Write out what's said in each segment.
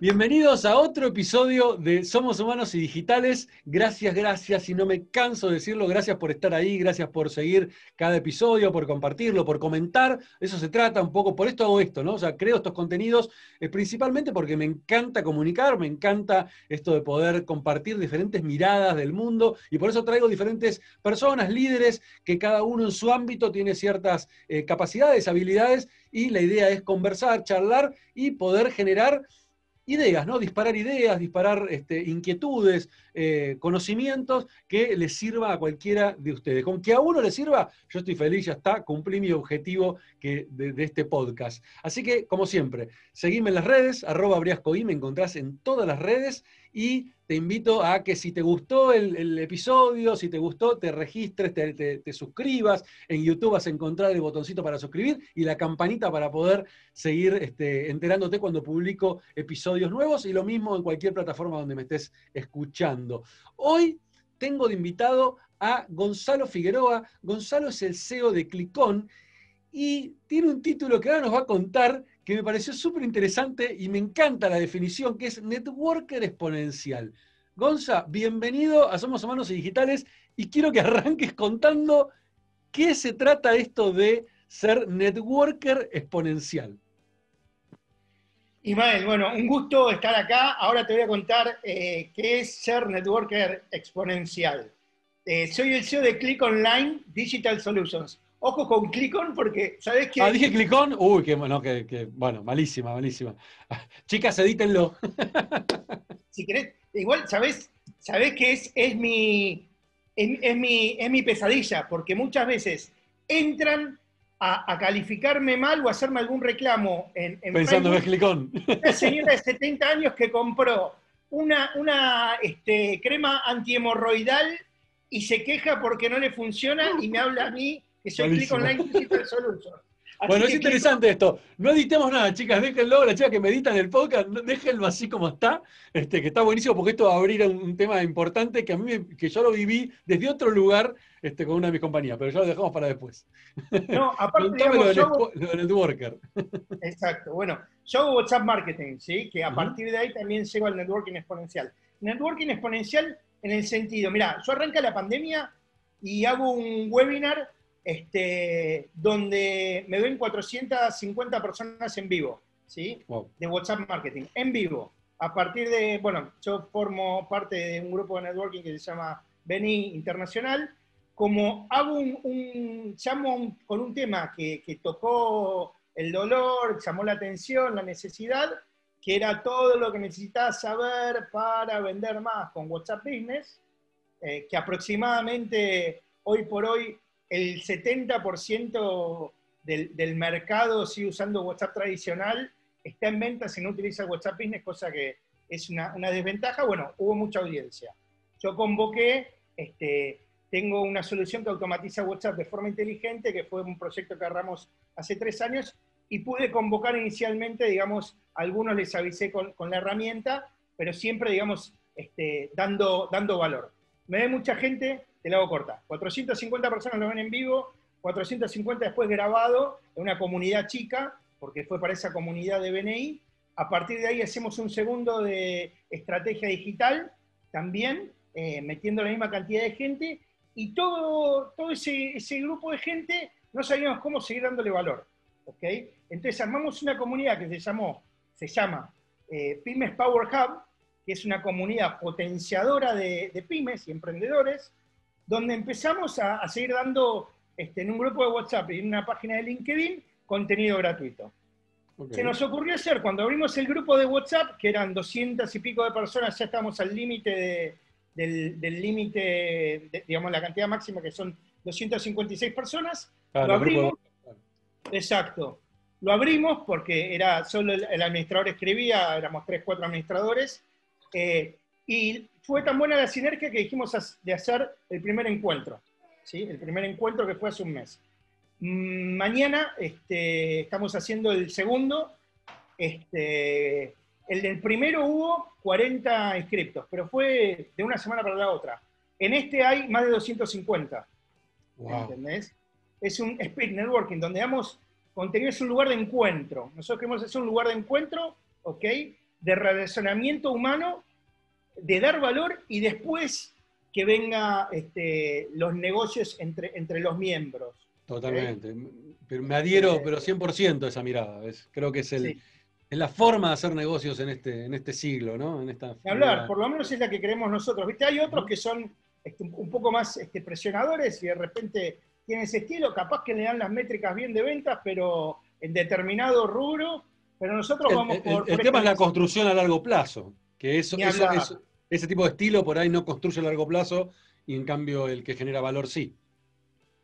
Bienvenidos a otro episodio de Somos Humanos y Digitales. Gracias, gracias, y no me canso de decirlo, gracias por estar ahí, gracias por seguir cada episodio, por compartirlo, por comentar. Eso se trata un poco, por esto hago esto, ¿no? O sea, creo estos contenidos eh, principalmente porque me encanta comunicar, me encanta esto de poder compartir diferentes miradas del mundo, y por eso traigo diferentes personas, líderes, que cada uno en su ámbito tiene ciertas eh, capacidades, habilidades, y la idea es conversar, charlar y poder generar ideas, ¿no? Disparar ideas, disparar este, inquietudes, eh, conocimientos que les sirva a cualquiera de ustedes. Con que a uno le sirva, yo estoy feliz, ya está, cumplí mi objetivo que, de, este podcast. Así que, como siempre, seguime en las redes, arroba briascoí, me encontrás en todas las redes y te invito a que si te gustó el, episodio, si te gustó, te registres, te, suscribas. En YouTube vas a encontrar el botoncito para suscribir y la campanita para poder seguir este, enterándote cuando publico episodios nuevos y lo mismo en cualquier plataforma donde me estés escuchando. Hoy tengo de invitado a Gonzalo Figueroa. Gonzalo es el CEO de Clicón y tiene un título que ahora nos va a contar que me pareció súper interesante y me encanta la definición, que es networker exponencial. Gonza, bienvenido a Somos Humanos y Digitales y quiero que arranques contando qué se trata esto de ser networker exponencial. Ismael, bueno, un gusto estar acá. Ahora te voy a contar eh, qué es ser networker exponencial. Eh, soy el CEO de Click Online Digital Solutions. Ojo con Clicón porque, ¿sabes qué? Ah, dije Clicón. Uy, qué bueno, que, bueno, malísima, malísima. Chicas, edítenlo. si querés, igual, ¿sabés, sabés que es, es, mi, es, mi, es mi pesadilla? Porque muchas veces entran a, calificarme mal o a hacerme algún reclamo en, Pensando en Clicón. Una señora de 70 años que compró una, una este, crema antihemorroidal y se queja porque no le funciona y me habla a mí que soy Click Online Digital Solutions. bueno, es interesante esto. No editemos nada, chicas, déjenlo, las chicas que me editan el podcast, déjenlo así como está, este, que está buenísimo porque esto va a abrir un, tema importante que a mí que yo lo viví desde otro lugar este, con una de mis compañías, pero ya lo dejamos para después. No, aparte digamos, lo del networker. Exacto, bueno, yo hago WhatsApp Marketing, ¿sí? que a partir de ahí también llego al networking exponencial. Networking exponencial en el sentido, mira, yo arranca la pandemia y hago un webinar este, donde me ven 450 personas en vivo, ¿sí? De WhatsApp Marketing, en vivo. A partir de, bueno, yo formo parte de un grupo de networking que se llama Beni Internacional. Como hago un, llamo con un tema que, tocó el dolor, llamó la atención, la necesidad, que era todo lo que necesitas saber para vender más con WhatsApp Business, eh, que aproximadamente hoy por hoy el 70% del, del, mercado sigue usando WhatsApp tradicional, está en venta si no utiliza WhatsApp Business, cosa que es una, desventaja. Bueno, hubo mucha audiencia. Yo convoqué, este, tengo una solución que automatiza WhatsApp de forma inteligente, que fue un proyecto que agarramos hace tres años, y pude convocar inicialmente, digamos, algunos les avisé con, la herramienta, pero siempre, digamos, este, dando, dando valor. Me ve mucha gente te la hago corta. 450 personas lo ven en vivo, 450 después grabado en una comunidad chica, porque fue para esa comunidad de BNI. A partir de ahí hacemos un segundo de estrategia digital, también eh, metiendo la misma cantidad de gente, y todo, todo ese, ese, grupo de gente no sabíamos cómo seguir dándole valor. ¿okay? Entonces armamos una comunidad que se, llamó, se llama eh, Pymes Power Hub, que es una comunidad potenciadora de, de pymes y emprendedores, donde empezamos a, seguir dando este, en un grupo de WhatsApp y en una página de LinkedIn contenido gratuito. Se nos ocurrió hacer, cuando abrimos el grupo de WhatsApp, que eran 200 y pico de personas, ya estamos al límite del, límite, digamos, la cantidad máxima que son 256 personas. lo abrimos. Exacto. Lo abrimos porque era solo el, administrador escribía, éramos 3, 4 administradores. Eh, y fue tan buena la sinergia que dijimos de hacer el primer encuentro, ¿sí? el primer encuentro que fue hace un mes. Mm, mañana este, estamos haciendo el segundo. Este, el del primero hubo 40 inscriptos, pero fue de una semana para la otra. En este hay más de 250. ¿Entendés? Es un speed networking donde damos contenido, es un lugar de encuentro. Nosotros queremos hacer un lugar de encuentro, ¿ok? de relacionamiento humano, de dar valor y después que venga este, los negocios entre, entre los miembros. Totalmente. Me adhiero, eh, pero 100% a esa mirada. Creo que es, el, es la forma de hacer negocios en este, en este siglo, ¿no? En esta hablar, por lo menos es la que creemos nosotros. ¿Viste? Hay otros que son este, un poco más este, presionadores y de repente tienen ese estilo, capaz que le dan las métricas bien de ventas, pero en determinado rubro, pero nosotros vamos por... El, tema es la construcción a largo plazo, que eso, ese tipo de estilo por ahí no construye a largo plazo y en cambio el que genera valor sí.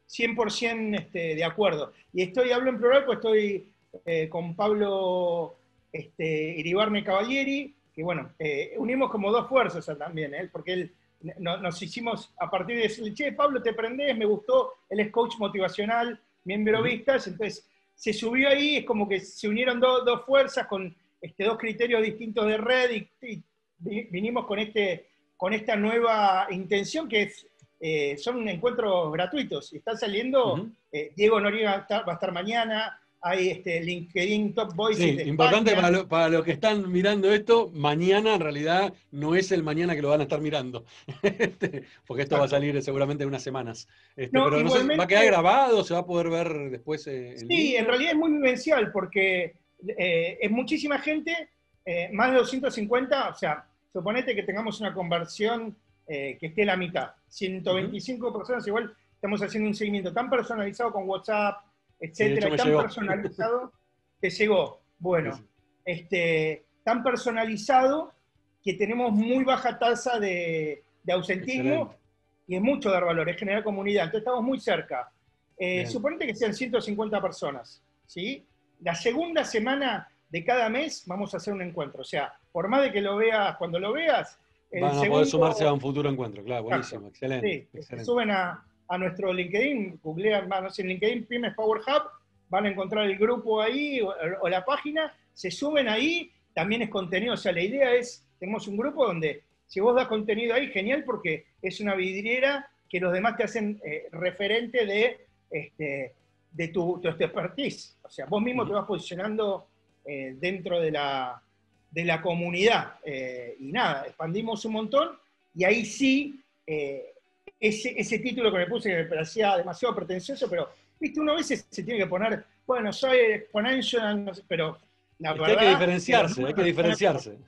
100% este, de acuerdo. Y estoy, hablo en plural, pues estoy eh, con Pablo este, Iribarne Cavalieri, que bueno, eh, unimos como dos fuerzas también, ¿eh? porque él nos hicimos a partir de decirle, che, Pablo, te prendés, me gustó, él es coach motivacional, miembro vistas, entonces se subió ahí, es como que se unieron dos fuerzas con este, dos criterios distintos de red y, vinimos con, este, con esta nueva intención que es, eh, son encuentros gratuitos. Y está saliendo, eh, Diego Noriega va a estar mañana, hay este LinkedIn Top Voices. Sí, importante para, los que están mirando esto, mañana en realidad no es el mañana que lo van a estar mirando, este, porque esto va a salir seguramente en unas semanas. Este, pero no sé, ¿va a quedar grabado? ¿Se va a poder ver después? Eh, sí, en realidad es muy vivencial porque es muchísima gente, eh, más de 250, o sea, suponete que tengamos una conversión que esté la mitad, 125 personas, igual estamos haciendo un seguimiento tan personalizado con WhatsApp, etcétera, tan personalizado que llegó. Bueno, este, tan personalizado que tenemos muy baja tasa de, ausentismo y es mucho dar valor, es generar comunidad. Entonces estamos muy cerca. Eh, suponete que sean 150 personas, ¿sí? La segunda semana de cada mes vamos a hacer un encuentro. O sea, por más de que lo veas cuando lo veas. Van a poder sumarse a un futuro encuentro, claro, buenísimo, excelente. Sí, Se suben a, a nuestro LinkedIn, googlean, no sé, en LinkedIn Pymes Power Hub, van a encontrar el grupo ahí o, la página, se suben ahí, también es contenido, o sea, la idea es, tenemos un grupo donde si vos das contenido ahí, genial, porque es una vidriera que los demás te hacen eh, referente de, este, de tu, tu, expertise. O sea, vos mismo te vas posicionando eh, dentro de la, de la comunidad. Eh, y nada, expandimos un montón y ahí sí ese, título que me puse que me parecía demasiado pretencioso, pero, viste, uno a veces se tiene que poner, bueno, soy exponential, pero la verdad... Hay que diferenciarse, hay que diferenciarse.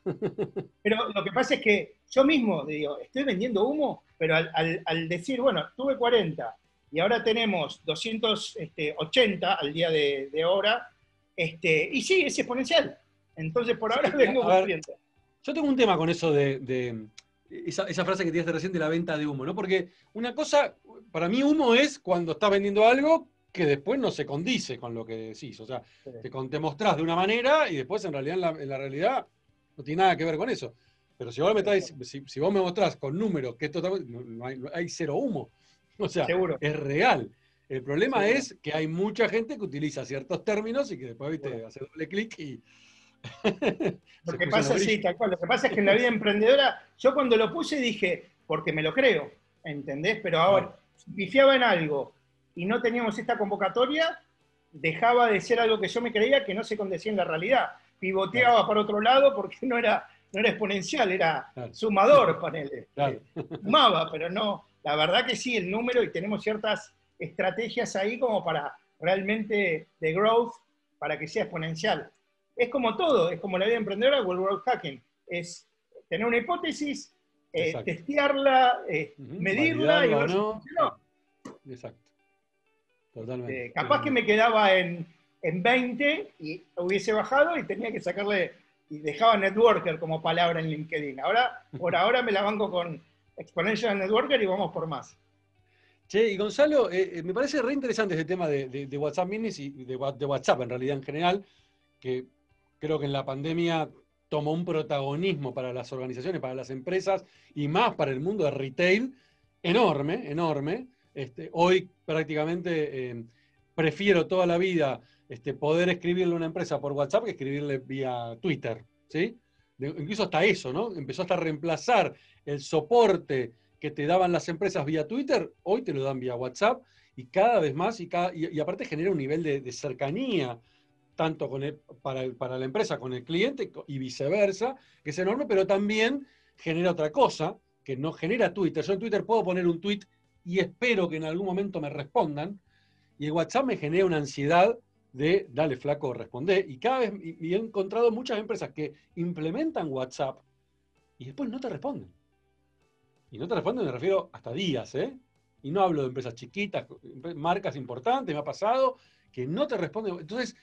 Pero lo que pasa es que yo mismo digo, estoy vendiendo humo, pero al, decir, bueno, tuve 40 y ahora tenemos 280 al día de, de hora, este, y sí, es exponencial. Entonces, por ahora vengo cumpliendo. Yo tengo un tema con eso de esa, frase que tiraste recién de la venta de humo, ¿no? Porque una cosa, para mí humo es cuando estás vendiendo algo que después no se condice con lo que decís. O sea, te, te, mostrás de una manera y después en realidad en la, realidad no tiene nada que ver con eso. Pero si vos me, si, vos me mostrás con números que esto no, hay, cero humo. O sea, es real. El problema es que hay mucha gente que utiliza ciertos términos y que después ¿viste? hace doble clic y, lo que pasa, sí, Lo que pasa es que en la vida emprendedora, yo cuando lo puse dije, porque me lo creo, ¿entendés? Pero ahora, si pifiaba en algo y no teníamos esta convocatoria, dejaba de ser algo que yo me creía que no se condecía en la realidad. Pivoteaba para otro lado porque no era, no era exponencial, era sumador, ponele. Sumaba, pero no. La verdad que sí, el número y tenemos ciertas estrategias ahí como para realmente de growth, para que sea exponencial es como todo, es como la vida emprendedora o el world hacking. Es tener una hipótesis, eh, testearla, eh, medirla y ver no. Exacto. Totalmente. Eh, capaz que me quedaba en, 20 y hubiese bajado y tenía que sacarle, y dejaba networker como palabra en LinkedIn. Ahora, por ahora me la banco con Exponential Networker y vamos por más. Che, y Gonzalo, me parece re interesante ese tema de, WhatsApp Minis y de, WhatsApp en realidad en general, que creo que en la pandemia tomó un protagonismo para las organizaciones, para las empresas y más para el mundo de retail enorme, enorme. Este, hoy prácticamente eh, prefiero toda la vida este, poder escribirle a una empresa por WhatsApp que escribirle vía Twitter, ¿sí? incluso hasta eso, ¿no? Empezó hasta a reemplazar el soporte que te daban las empresas vía Twitter, hoy te lo dan vía WhatsApp y cada vez más, y, aparte genera un nivel de cercanía tanto con para, para, la empresa con el cliente y viceversa, que es enorme, pero también genera otra cosa, que no genera Twitter. Yo en Twitter puedo poner un tweet y espero que en algún momento me respondan, y el WhatsApp me genera una ansiedad de, dale flaco, responde. Y cada vez, y he encontrado muchas empresas que implementan WhatsApp y después no te responden. Y no te responden, me refiero hasta días, ¿eh? Y no hablo de empresas chiquitas, marcas importantes, me ha pasado, que no te responden. Entonces,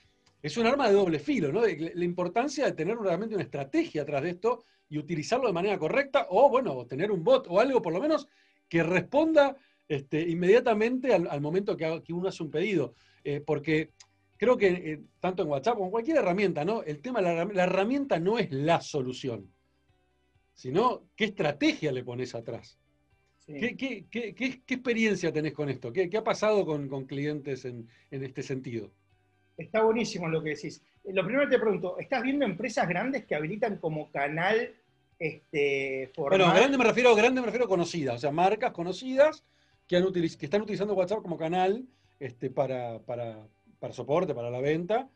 es un arma de doble filo, ¿no? La importancia de tener realmente una estrategia atrás de esto y utilizarlo de manera correcta, o bueno, tener un bot o algo por lo menos que responda este, inmediatamente al, momento que, uno hace un pedido. Eh, porque creo que eh, tanto en WhatsApp como en cualquier herramienta, ¿no? El tema, la, la herramienta no es la solución, sino qué estrategia le pones atrás. ¿Qué, experiencia tenés con esto? ¿Qué, ha pasado con, clientes en, este sentido? Está buenísimo lo que decís. Lo primero te pregunto, ¿estás viendo empresas grandes que habilitan como canal este, Bueno, grande me refiero, grande me refiero a conocidas, o sea, marcas conocidas que, han que están utilizando WhatsApp como canal este, para, para, para soporte, para la venta.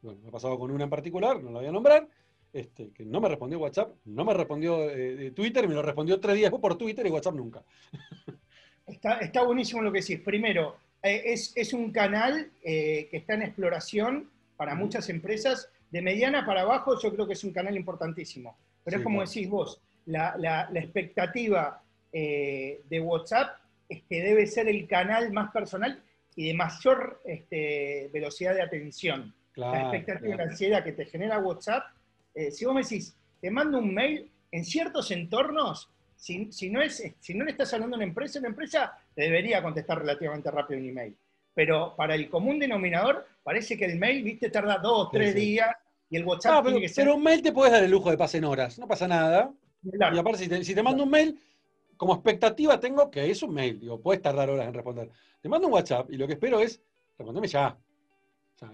Bueno, me ha pasado con una en particular, no la voy a nombrar, este, que no me respondió WhatsApp, no me respondió eh, Twitter, me lo respondió tres días después por Twitter y WhatsApp nunca. Está, buenísimo lo que decís. Primero, eh, es, un canal eh, que está en exploración para muchas empresas. De mediana para abajo yo creo que es un canal importantísimo. Pero es como decís vos, la, expectativa de WhatsApp es que debe ser el canal más personal y de mayor este, velocidad de atención. la expectativa la ansiedad que te genera WhatsApp eh, si vos me decís, te mando un mail, en ciertos entornos, si, no es, si no le estás hablando a una empresa, una empresa te debería contestar relativamente rápido un email. Pero para el común denominador, parece que el mail, viste, tarda dos, tres días y el WhatsApp ah, pero, tiene que ser... Pero un mail te puedes dar el lujo de pasar horas, no pasa nada. Y aparte, si te, mando un mail, como expectativa tengo que es un mail, digo, puedes tardar horas en responder. Te mando un WhatsApp y lo que espero es respondeme ya.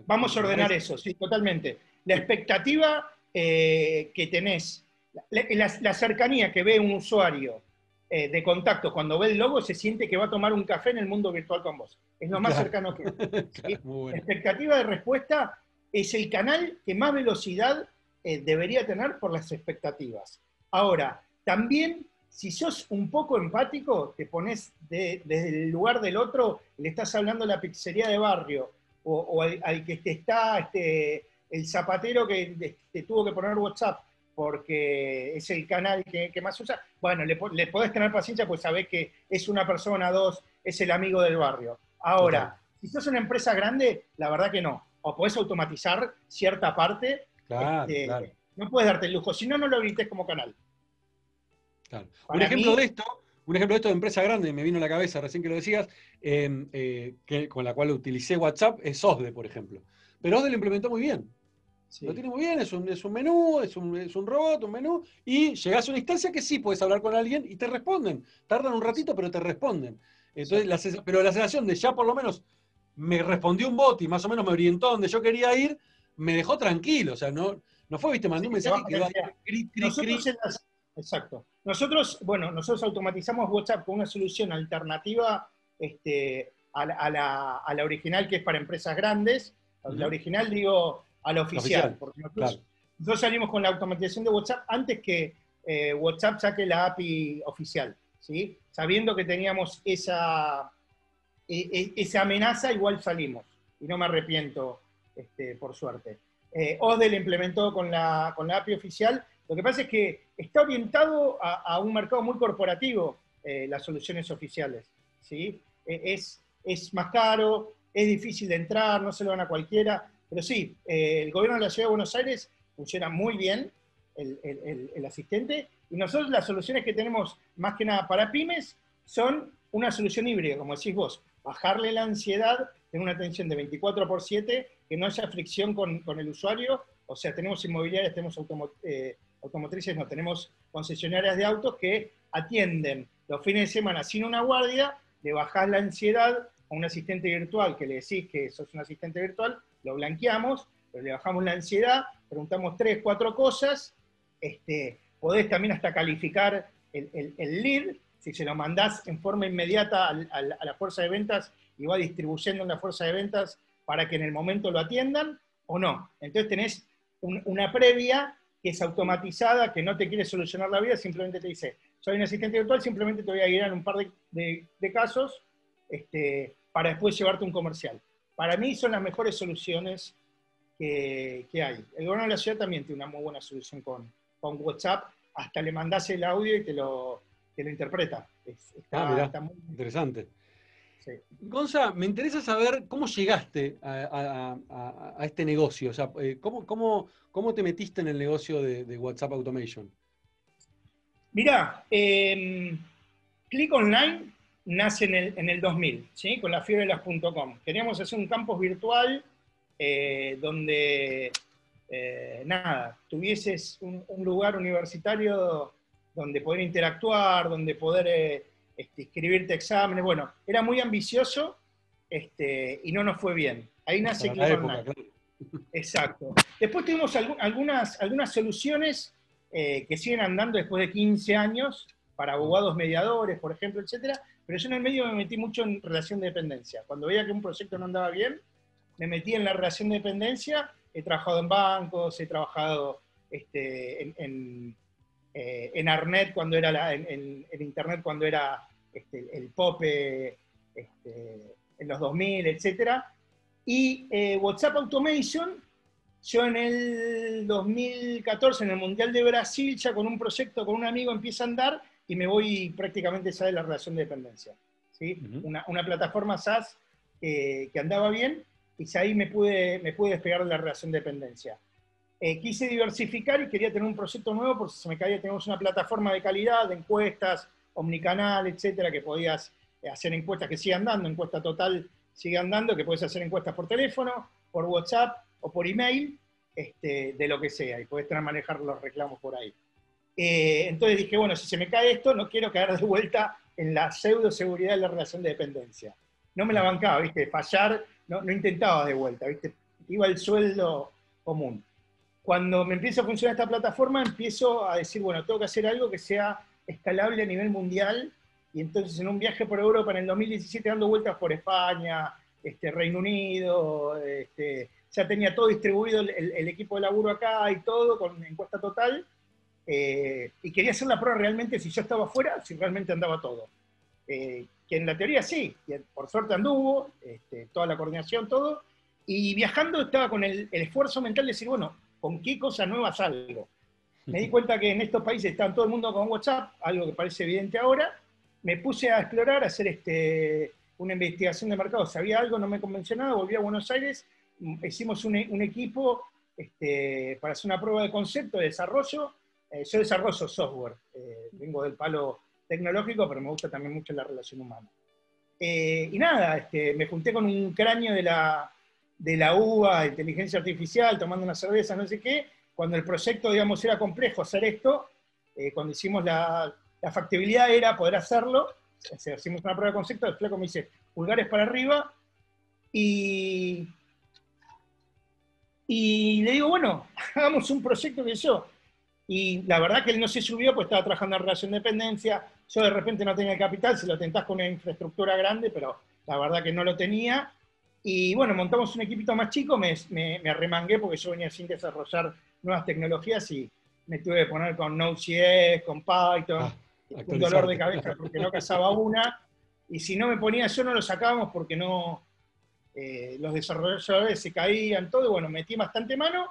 Vamos a ordenar eso, sí, totalmente. La expectativa eh, que tenés, la, cercanía que ve un usuario eh, de contacto cuando ve el logo, se siente que va a tomar un café en el mundo virtual con vos. Es lo más cercano que La expectativa de respuesta es el canal que más velocidad eh, debería tener por las expectativas. Ahora, también, si sos un poco empático, te pones desde el lugar del otro, le estás hablando a la pizzería de barrio o, al, que te está este, el zapatero que te tuvo que poner WhatsApp porque es el canal que, más usa, bueno, le, podés tener paciencia pues sabés que es una persona, dos, es el amigo del barrio. Ahora, si sos una empresa grande, la verdad que no. O podés automatizar cierta parte. Este, no puedes darte el lujo, si no, no lo habilites como canal. Un ejemplo de esto, un ejemplo de esto de empresa grande, me vino a la cabeza recién que lo decías, eh, que, con la cual utilicé WhatsApp, es OSDE, por ejemplo. Pero OSDE lo implementó muy bien. Lo tiene muy bien, es un, es un menú, es un, es un, robot, un menú, y llegas a una instancia que sí puedes hablar con alguien y te responden. Tardan un ratito, pero te responden. Entonces, pero la sensación de ya por lo menos me respondió un bot y más o menos me orientó donde yo quería ir, me dejó tranquilo. O sea, no, no fue, viste, mandé un mensaje que quedó Exacto. Nosotros, bueno, nosotros automatizamos WhatsApp con una solución alternativa este, a, la, a, la, original que es para empresas grandes. La original, digo, al oficial. porque nosotros, salimos con la automatización de WhatsApp antes que eh, WhatsApp saque la API oficial, ¿sí? Sabiendo que teníamos esa, e, e, esa amenaza, igual salimos. Y no me arrepiento, este, por suerte. Eh, OSDE implementó con la, con la API oficial. Lo que pasa es que está orientado a, un mercado muy corporativo, eh, las soluciones oficiales. ¿sí? E, es, es más caro, es difícil de entrar, no se lo van a cualquiera. Pero sí, eh, el gobierno de la Ciudad de Buenos Aires funciona muy bien el, asistente y nosotros las soluciones que tenemos más que nada para pymes son una solución híbrida, como decís vos, bajarle la ansiedad, tener una atención de 24 por 7, que no haya fricción con, el usuario, o sea, tenemos inmobiliarias, tenemos eh, automotrices, no, tenemos concesionarias de autos que atienden los fines de semana sin una guardia, le bajás la ansiedad a un asistente virtual que le decís que sos un asistente virtual lo blanqueamos, pero le bajamos la ansiedad, preguntamos tres, cuatro cosas, este, podés también hasta calificar el, lead, si se lo mandás en forma inmediata a, la fuerza de ventas y va distribuyendo en la fuerza de ventas para que en el momento lo atiendan, o no. Entonces tenés una previa que es automatizada, que no te quiere solucionar la vida, simplemente te dice, soy un asistente virtual, simplemente te voy a guiar en un par de, casos este, para después llevarte un comercial. Para mí son las mejores soluciones que, hay. El gobierno de la ciudad también tiene una muy buena solución con, con WhatsApp, hasta le mandás el audio y te lo, te lo interpreta. está, ah, muy interesante. Gonza, me interesa saber cómo llegaste a, este negocio, o sea, eh, ¿cómo, cómo, te metiste en el negocio de, WhatsApp Automation? Mira, em, Click Online nace en el, 2000, ¿sí? con la fiebre de las .com. Queríamos hacer un campus virtual eh, donde, eh, nada, tuvieses un, lugar universitario donde poder interactuar, donde poder este, escribirte exámenes. Bueno, era muy ambicioso este, y no nos fue bien. Ahí nace Click Online. Exacto. Después tuvimos algunas, algunas soluciones eh, que siguen andando después de 15 años para abogados mediadores, por ejemplo, etcétera. Pero yo en el medio me metí mucho en relación de dependencia. Cuando veía que un proyecto no andaba bien, me metí en la relación de dependencia. He trabajado en bancos, he trabajado este, en, eh, en, Arnet cuando era la, en, Internet cuando era este, el POPE este, en los 2000, etcétera. Y eh, WhatsApp Automation yo en el 2014, en el Mundial de Brasil, ya con un proyecto, con un amigo, empieza a andar y me voy prácticamente ya de la relación de dependencia. ¿sí? una, plataforma SaaS que andaba bien y ya ahí me pude, me pude despegar de la relación de dependencia. Eh, quise diversificar y quería tener un proyecto nuevo porque se me caía, tenemos una plataforma de calidad, de encuestas, omnicanal, etcétera, que podías eh, hacer encuestas que sigan dando, encuesta total sigue andando, que puedes hacer encuestas por teléfono, por WhatsApp, o por email, este, de lo que sea, y puedes manejar los reclamos por ahí. Eh, entonces dije, bueno, si se me cae esto, no quiero caer de vuelta en la pseudo seguridad de la relación de dependencia. No me la bancaba, ¿viste? Fallar, no, no intentaba de vuelta, ¿viste? Iba el sueldo común. Cuando me empieza a funcionar esta plataforma, empiezo a decir, bueno, tengo que hacer algo que sea escalable a nivel mundial. Y entonces en un viaje por Europa en el 2017 dando vueltas por España, este, Reino Unido, este, ya tenía todo distribuido el, equipo de laburo acá y todo, con encuesta total, eh, y quería hacer la prueba realmente si yo estaba afuera, si realmente andaba todo. Eh, que en la teoría sí, por suerte anduvo, este, toda la coordinación, todo, y viajando estaba con el, esfuerzo mental de decir, bueno, ¿con qué cosa nueva salgo? Me di cuenta que en estos países está todo el mundo con WhatsApp, algo que parece evidente ahora, me puse a explorar, a hacer este, una investigación de mercado, sabía algo, no me convenció nada, volví a Buenos Aires hicimos un, equipo este, para hacer una prueba de concepto, de desarrollo. Eh, yo desarrollo software, eh, vengo del palo tecnológico, pero me gusta también mucho la relación humana. Eh, y nada, este, me junté con un cráneo de la, de la UBA, inteligencia artificial, tomando una cerveza, no sé qué, cuando el proyecto, digamos, era complejo hacer esto, cuando hicimos la, la, factibilidad era poder hacerlo, hicimos una prueba de concepto, el flaco me dice, pulgares para arriba, y y le digo, bueno, hagamos un proyecto que yo. Y la verdad que él no se subió, pues estaba trabajando en relación de dependencia. Yo de repente no tenía capital, se lo tentás con una infraestructura grande, pero la verdad que no lo tenía. Y bueno, montamos un equipito más chico, me, me, arremangué porque yo venía sin desarrollar nuevas tecnologías y me tuve que poner con Node.js, con Python, ah, un dolor de cabeza porque no cazaba una. Y si no me ponía yo, no lo sacábamos porque no, eh, los desarrolladores se caían, todo, y bueno, metí bastante mano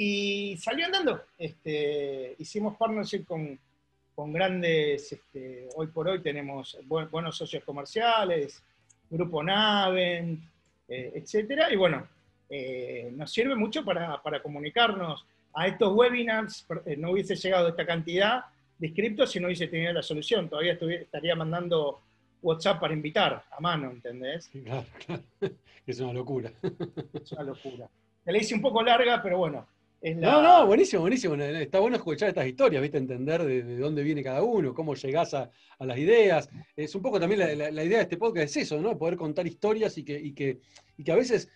y salió andando. Este, hicimos partnership con, con grandes, este, hoy por hoy tenemos buenos socios comerciales, Grupo Navent, eh, etcétera, y bueno, eh, nos sirve mucho para, comunicarnos. A estos webinars no hubiese llegado esta cantidad de inscriptos si no hubiese tenido la solución. Todavía estaría mandando WhatsApp para invitar a mano, ¿entendés? Claro, claro. Es una locura. Es una locura. Te la hice un poco larga, pero bueno. No, no, buenísimo, buenísimo. Está bueno escuchar estas historias, ¿viste? Entender de, dónde viene cada uno, cómo llegás a, las ideas. Es un poco también la, idea de este podcast, es eso, ¿no? Poder contar historias y que, y que, y que a veces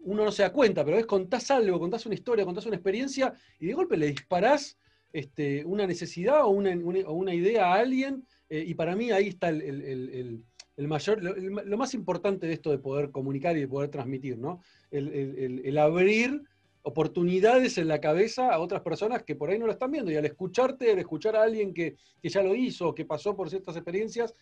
uno no se da cuenta, pero a veces contás algo, contás una historia, contás una experiencia y de golpe le disparás este, una necesidad o una, o una idea a alguien eh, y para mí ahí está el, mayor, lo, más importante de esto de poder comunicar y de poder transmitir, ¿no? El, abrir oportunidades en la cabeza a otras personas que por ahí no lo están viendo. Y al escucharte, al escuchar a alguien que, ya lo hizo, que pasó por ciertas experiencias,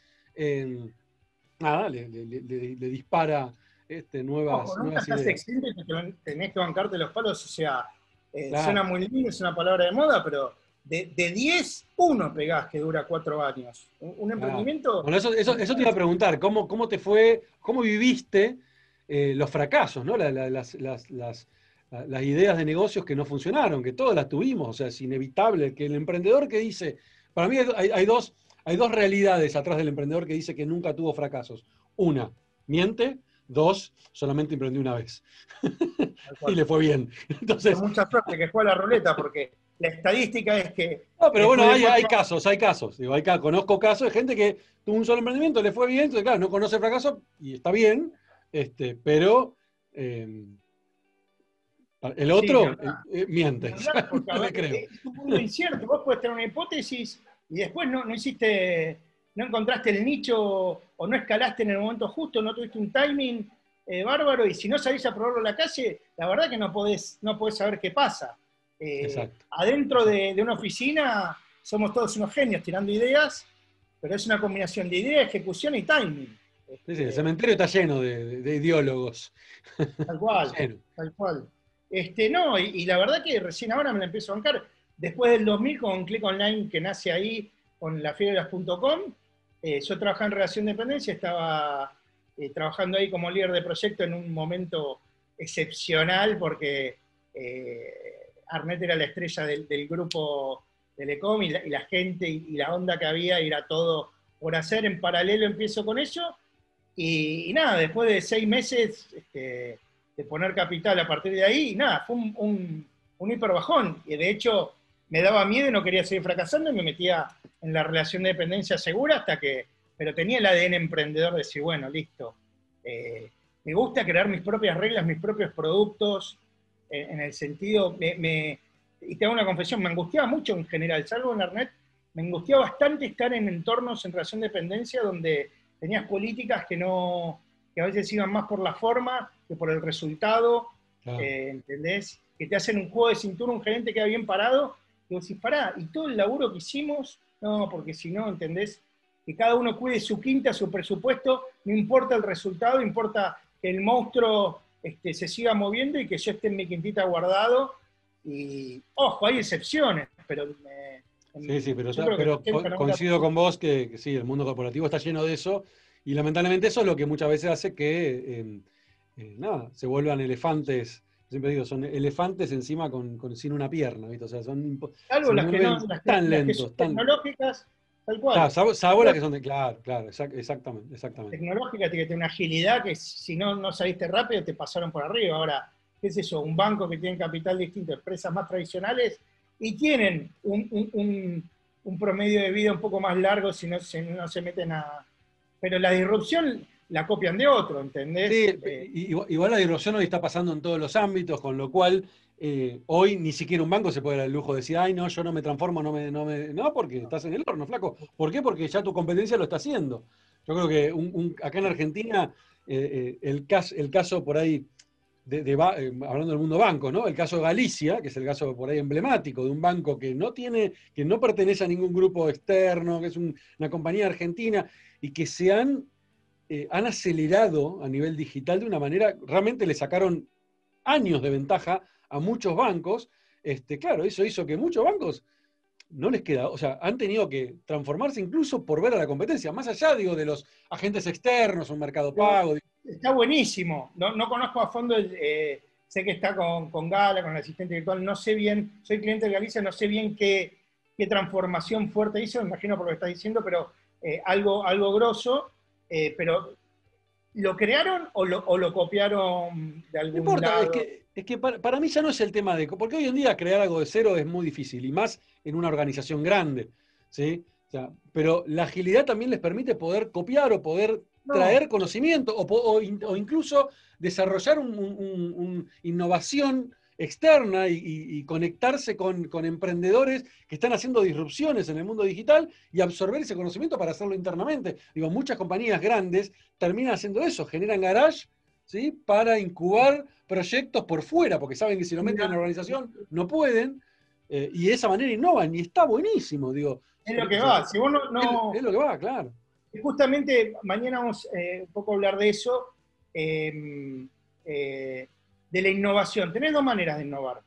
nada, le, dispara este, nuevas, Ojo, nuevas ideas. que tenés que bancarte los palos, o sea, eh, suena muy lindo, es una palabra de moda, pero de, 10, uno pegás que dura cuatro años. Un, emprendimiento... Bueno, eso, eso, te iba a preguntar, ¿cómo, cómo te fue, cómo viviste eh, los fracasos, ¿no? las, ideas de negocios que no funcionaron, que todas las tuvimos, o sea, es inevitable que el emprendedor que dice, para mí hay, dos, hay dos realidades atrás del emprendedor que dice que nunca tuvo fracasos. Una, miente, Dos, solamente emprendió una vez. y le fue bien. Entonces, Con mucha suerte que fue a la ruleta, porque la estadística es que. No, pero bueno, hay, casos, hay casos. Digo, hay, conozco casos de gente que tuvo un solo emprendimiento, le fue bien, entonces, claro, no conoce fracaso y está bien, este, pero. Eh, el otro eh, eh, miente. Es un mundo incierto. Vos puedes tener una hipótesis y después no, no hiciste no encontraste el nicho o no escalaste en el momento justo, no tuviste un timing eh, bárbaro y si no salís a probarlo en la calle, la verdad que no podés, no podés saber qué pasa. Eh, adentro de, una oficina somos todos unos genios tirando ideas, pero es una combinación de idea, ejecución y timing. Sí, sí, el cementerio está lleno de, ideólogos. Tal cual, tal cual. Este, no, y, la verdad que recién ahora me la empiezo a bancar. Después del 2000 con Click Online que nace ahí con lafibras.com, eh, yo trabajaba en relación de dependencia, estaba eh, trabajando ahí como líder de proyecto en un momento excepcional porque eh, Arnet era la estrella del, grupo Telecom y la, gente y, la onda que había era todo por hacer. En paralelo empiezo con eso y, nada, después de seis meses este, de poner capital a partir de ahí, nada, fue un, un, un hiper bajón. Y de hecho me daba miedo y no quería seguir fracasando y me metía en la relación de dependencia segura hasta que, pero tenía el ADN emprendedor de decir, bueno, listo, eh, me gusta crear mis propias reglas, mis propios productos, eh, en el sentido, me, y te hago una confesión, me angustiaba mucho en general, salvo en Internet, me angustiaba bastante estar en entornos en relación de dependencia donde tenías políticas que no, que a veces iban más por la forma que por el resultado, eh, ¿entendés? Que te hacen un juego de cintura, un gerente queda bien parado, y vos decís, pará, y todo el laburo que hicimos no, porque si no, ¿entendés? Que cada uno cuide su quinta, su presupuesto, no importa el resultado, importa que el monstruo este, se siga moviendo y que yo esté en mi quintita guardado. Y, ojo, hay excepciones, pero... sí, sí, pero, coincido con vos que, sí, el mundo corporativo está lleno de eso y lamentablemente eso es lo que muchas veces hace que, em, eh, nada, se vuelvan elefantes siempre digo, son elefantes encima con, sin una pierna, ¿viste? O sea, son, Algo las que no, tan lentos, tan tecnológicas, tal cual. Claro, que son de, claro, claro, exactamente, exactamente. Tecnológicas que tienen una agilidad que si no, no saliste rápido te pasaron por arriba. Ahora, ¿qué es eso? Un banco que tiene capital distinto, empresas más tradicionales y tienen un, promedio de vida un poco más largo si no, si no se meten a... Pero la disrupción la copian de otro, ¿entendés? Sí, eh, igual, la disrupción hoy está pasando en todos los ámbitos, con lo cual eh, hoy ni siquiera un banco se puede dar el lujo de decir, ay, no, yo no me transformo, no me, no me. No, porque estás en el horno, flaco. ¿Por qué? Porque ya tu competencia lo está haciendo. Yo creo que acá en Argentina, eh, el, caso, el caso por ahí, de, hablando del mundo banco, ¿no? El caso de Galicia, que es el caso por ahí emblemático de un banco que no tiene, que no pertenece a ningún grupo externo, que es una compañía argentina, y que se han eh, han acelerado a nivel digital de una manera, realmente le sacaron años de ventaja a muchos bancos. Este, claro, eso hizo que muchos bancos no les queda, o sea, han tenido que transformarse incluso por ver a la competencia, más allá, digo, de los agentes externos, un mercado pago. Está buenísimo. No, conozco a fondo, eh, sé que está con, Gala, con el asistente virtual, no sé bien, soy cliente de Galicia, no sé bien qué, transformación fuerte hizo, me imagino por lo que estás diciendo, pero eh, algo, algo grosso. Eh, pero ¿lo crearon o lo, copiaron de algún no importa, Es que, es que para, mí ya no es el tema de... Porque hoy en día crear algo de cero es muy difícil, y más en una organización grande, ¿sí? pero la agilidad también les permite poder copiar o poder traer conocimiento o, incluso desarrollar una innovación externa y, conectarse con, emprendedores que están haciendo disrupciones en el mundo digital y absorber ese conocimiento para hacerlo internamente. Digo, muchas compañías grandes terminan haciendo eso, generan garage ¿sí? para incubar proyectos por fuera, porque saben que si lo meten en la organización no pueden, eh, y de esa manera innovan, y está buenísimo, digo. Es lo que va, si vos no... Es, lo que va, claro. Justamente mañana vamos eh, un poco a hablar de eso, em, eh, de la innovación. Tenés dos maneras de innovar.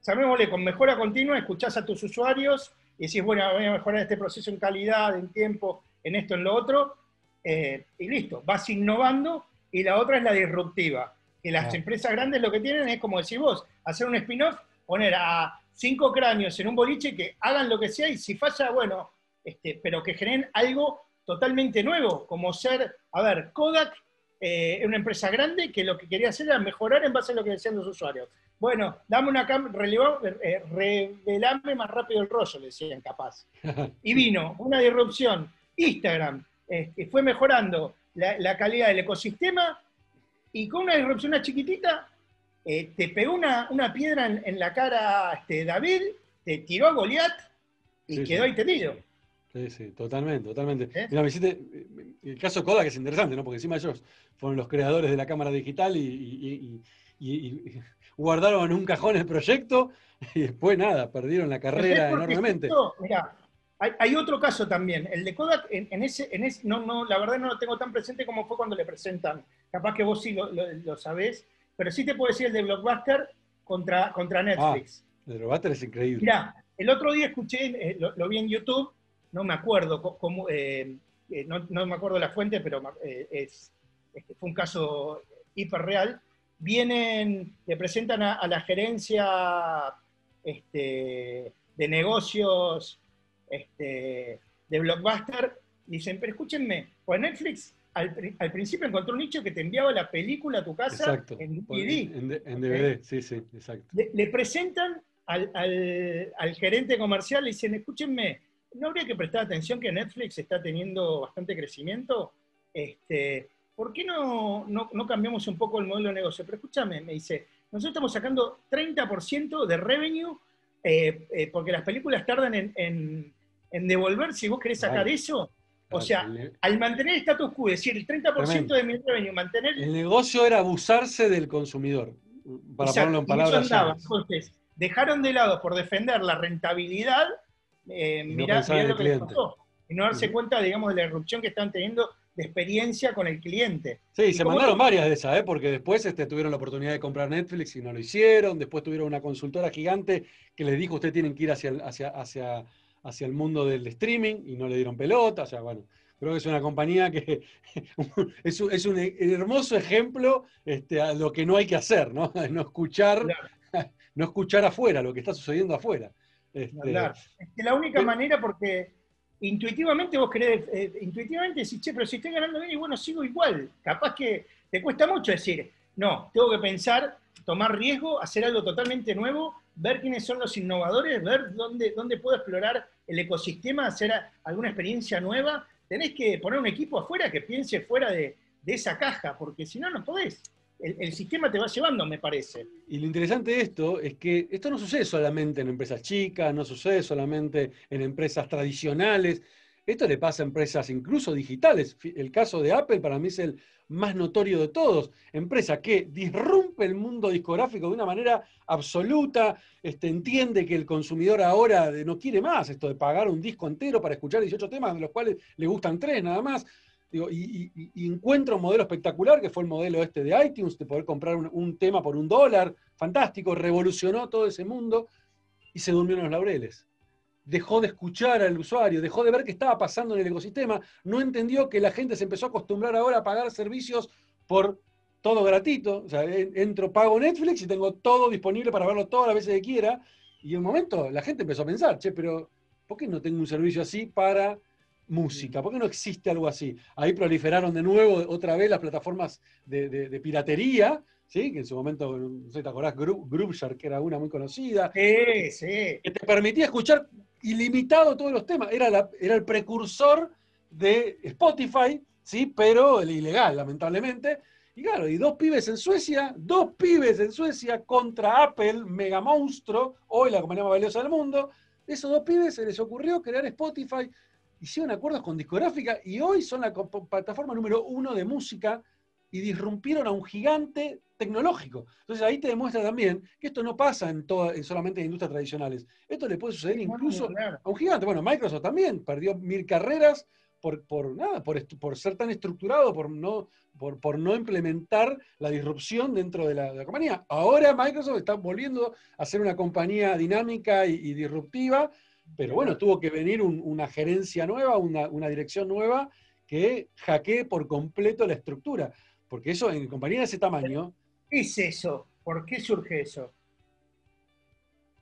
Sabémosle, con mejora continua escuchás a tus usuarios y decís, bueno, voy a mejorar este proceso en calidad, en tiempo, en esto, en lo otro, y listo, vas innovando, y la otra es la disruptiva, que las empresas grandes lo que tienen es, como decís vos, hacer un spin-off, poner a cinco cráneos en un boliche que hagan lo que sea y si falla, bueno, este, pero que generen algo totalmente nuevo, como ser, a ver, Kodak eh, una empresa grande que lo que quería hacer era mejorar en base a lo que decían los usuarios. Bueno, dame una cámara, eh, revelame más rápido el rollo, le decían capaz. Y vino una disrupción. Instagram este, fue mejorando la, calidad del ecosistema y con una disrupción chiquitita eh, te pegó una, una piedra en, la cara este, David, te tiró a Goliat y quedó ahí tendido. Sí, sí, totalmente, totalmente. ¿Eh? el caso Kodak es interesante, ¿no? Porque encima ellos fueron los creadores de la cámara digital y, guardaron en un cajón el proyecto y después nada, perdieron la carrera enormemente. mira, hay, otro caso también, el de Kodak, en, ese, en ese no, no, la verdad no lo tengo tan presente como fue cuando le presentan. Capaz que vos sí lo, lo, sabés, pero sí te puedo decir el de Blockbuster contra, contra Netflix. Ah, el de Blockbuster es increíble. Mira, el otro día escuché, eh, lo, vi en YouTube, no me acuerdo cómo, eh, eh, no, me acuerdo la fuente, pero es, fue un caso hiperreal. Vienen, le presentan a, la gerencia este, de negocios este, de Blockbuster, dicen, pero escúchenme, pues Netflix al, principio encontró un nicho que te enviaba la película a tu casa en DVD. En, DVD, sí, sí, exacto. Le, presentan al, gerente comercial y dicen, escúchenme, ¿no habría que prestar atención que Netflix está teniendo bastante crecimiento? Este, ¿Por qué no, no, cambiamos un poco el modelo de negocio? Pero escúchame, me dice, nosotros estamos sacando 30% de revenue eh, eh, porque las películas tardan en en devolver si vos querés sacar eso. O sea, al mantener el status quo, es decir, el 30% de mi revenue, mantener... El negocio era abusarse del consumidor, para ponerlo en palabras Entonces, dejaron de lado por defender la rentabilidad, eh, mirá, lo que les pasó, y no darse cuenta, digamos, de la erupción que están teniendo de experiencia con el cliente. Sí, se mandaron varias de esas, ¿eh? porque después este, tuvieron la oportunidad de comprar Netflix y no lo hicieron, después tuvieron una consultora gigante que les dijo, ustedes tienen que ir hacia, hacia, hacia hacia el mundo del streaming y no le dieron pelota. O sea, bueno, creo que es una compañía que es, un, es un hermoso ejemplo este, a lo que no hay que hacer, ¿no? No escuchar, no escuchar afuera, lo que está sucediendo afuera. Este, es que la única manera, porque intuitivamente vos querés, eh, intuitivamente decís, che, pero si estoy ganando bien y bueno, sigo igual. Capaz que te cuesta mucho decir, no, tengo que pensar, tomar riesgo, hacer algo totalmente nuevo ver quiénes son los innovadores, ver dónde, dónde puedo explorar el ecosistema, hacer alguna experiencia nueva. Tenés que poner un equipo afuera que piense fuera de, esa caja, porque si no, no podés. El, sistema te va llevando, me parece. Y lo interesante de esto es que esto no sucede solamente en empresas chicas, no sucede solamente en empresas tradicionales, esto le pasa a empresas incluso digitales. El caso de Apple para mí es el más notorio de todos. Empresa que disrumpe el mundo discográfico de una manera absoluta, este, entiende que el consumidor ahora no quiere más esto de pagar un disco entero para escuchar 18 temas, de los cuales le gustan tres nada más. Y, encuentra un modelo espectacular, que fue el modelo este de iTunes, de poder comprar un, tema por un dólar, fantástico, revolucionó todo ese mundo y se durmió en los laureles dejó de escuchar al usuario, dejó de ver qué estaba pasando en el ecosistema, no entendió que la gente se empezó a acostumbrar ahora a pagar servicios por todo gratuito. O sea, entro, pago Netflix y tengo todo disponible para verlo todas las veces que quiera. Y en un momento la gente empezó a pensar, che, pero ¿por qué no tengo un servicio así para música? ¿Por qué no existe algo así? Ahí proliferaron de nuevo otra vez las plataformas de, piratería, ¿sí? que en su momento, no sé, ¿te acordás? Grubshark, que era una muy conocida. Sí, sí. Que te permitía escuchar ilimitado todos los temas. Era, era el precursor de Spotify, ¿sí? pero el ilegal, lamentablemente. Y claro, y dos pibes en Suecia, dos pibes en Suecia contra Apple, mega monstruo, hoy la compañía más valiosa del mundo. Esos dos pibes se les ocurrió crear Spotify, hicieron acuerdos con discográfica y hoy son la plataforma número uno de música y disrumpieron a un gigante tecnológico. Entonces ahí te demuestra también que esto no pasa en, solamente en industrias tradicionales. Esto le puede suceder incluso a un gigante. Bueno, Microsoft también perdió mil carreras por, por nada, por, por, ser tan estructurado, por no, por, no implementar la disrupción dentro de la, compañía. Ahora Microsoft está volviendo a ser una compañía dinámica y, disruptiva, pero bueno, tuvo que venir una gerencia nueva, una, una dirección nueva que hackee por completo la estructura. Porque eso en compañía de ese tamaño ¿Qué es eso? ¿Por qué surge eso?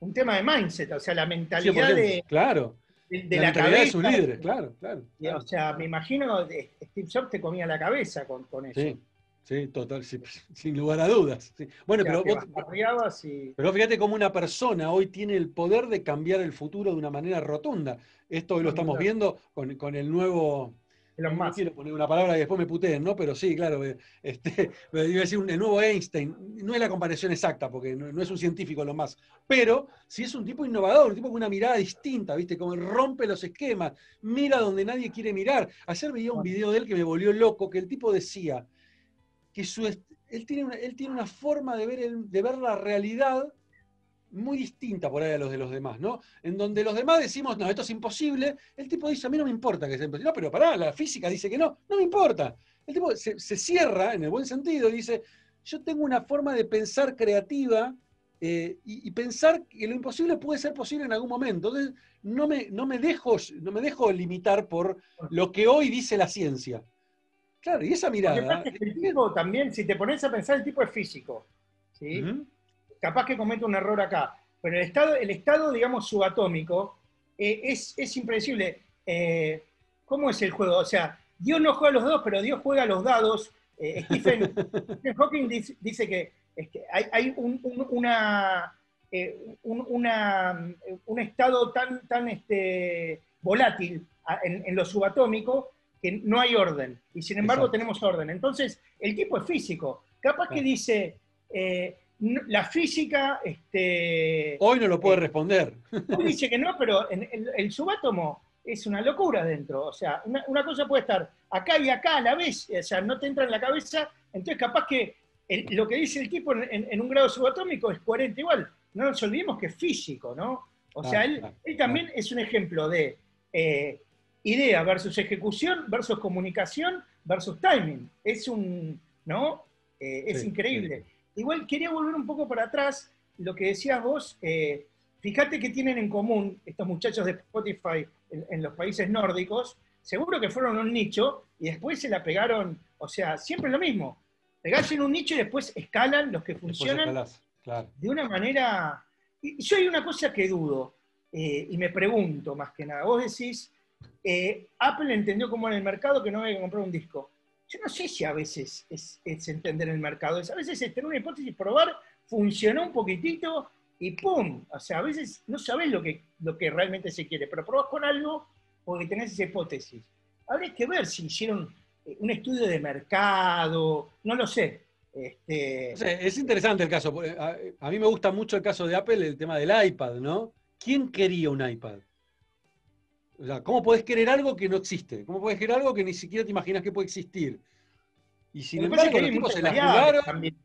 Un tema de mindset, o sea, la mentalidad de, claro. de, la, cabeza. de sus líderes, claro, claro, O sea, me imino Steve Jobs te comía la cabeza con, eso. Sí. Sí, total, sin lugar a dudas. Bueno, pero, pero fíjate cómo una persona hoy tiene el poder de cambiar el futuro de una manera rotunda. Esto hoy lo estamos viendo con, con el nuevo no quiero poner una palabra y después me puteen, ¿no? Pero sí, claro, eh, este, iba a decir el nuevo Einstein, no es la comparación exacta, porque no, es un científico lo más, pero sí es un tipo innovador, un tipo con una mirada distinta, ¿viste? Como rompe los esquemas, mira donde nadie quiere mirar. Ayer veía un video de él que me volvió loco, que el tipo decía él, tiene una, forma de ver, la realidad muy distinta por ahí a los de los demás, ¿no? En donde los demás decimos, no, esto es imposible, el tipo dice, a mí no me importa que sea imposible, no, pero pará, la física dice que no, no me importa. El tipo se, cierra en el buen sentido y dice, yo tengo una forma de pensar creativa eh, y, pensar que lo imposible puede ser posible en algún momento. Entonces, no me dejo limitar por lo que hoy dice la ciencia. Claro, y esa mirada... El tipo también, si te pones a pensar, el tipo es físico. ¿sí? capaz que comete un error acá, pero el estado, el estado digamos, subatómico eh, es, es, impredecible. Eh, ¿Cómo es el juego? O sea, Dios no juega a los dados, pero Dios juega a los dados. Eh, Stephen, Hawking dice, que, hay, un, una, un, estado tan, tan este, volátil en, lo subatómico que no hay orden. Y sin embargo tenemos orden. Entonces, el tipo es físico. Capaz que dice, la física... Este, Hoy no lo puede eh, responder. Hoy dice que no, pero en, el subátomo es una locura dentro. O sea, una, cosa puede estar acá y acá a la vez, o sea, no te entra en la cabeza, entonces capaz que lo que dice el tipo en, un grado subatómico es coherente igual. No nos olvidemos que es físico, ¿no? O sea, él, también es un ejemplo de eh, idea versus ejecución versus comunicación versus timing. Es un, ¿no? Eh, es increíble. Igual quería volver un poco para atrás, lo que decías vos, eh, fíjate que tienen en común estos muchachos de Spotify en, los países nórdicos, seguro que fueron un nicho y después se la pegaron, o sea, siempre lo mismo, pegarse en un nicho y después escalan los que funcionan de una manera... Y yo hay una cosa que dudo, eh, y me pregunto más que nada, vos decís, eh, Apple entendió cómo en el mercado que no había que comprar un disco yo no sé si a veces es, entender el mercado, a veces es tener una hipótesis, probar, funcionó un poquitito y ¡pum! O sea, a veces no sabes lo que, lo que realmente se quiere, pero probás con algo porque tenés esa hipótesis. Habría que ver si hicieron eh, un estudio de mercado, no lo sé. Este... es interesante el caso. A, a mí me gusta mucho el caso de Apple, el tema del iPad, ¿no? ¿Quién quería un iPad? O sea, ¿cómo podés querer algo que no existe? ¿Cómo podés querer algo que ni siquiera te imaginas que puede existir? Y sin embargo, los tipos se la jugaron.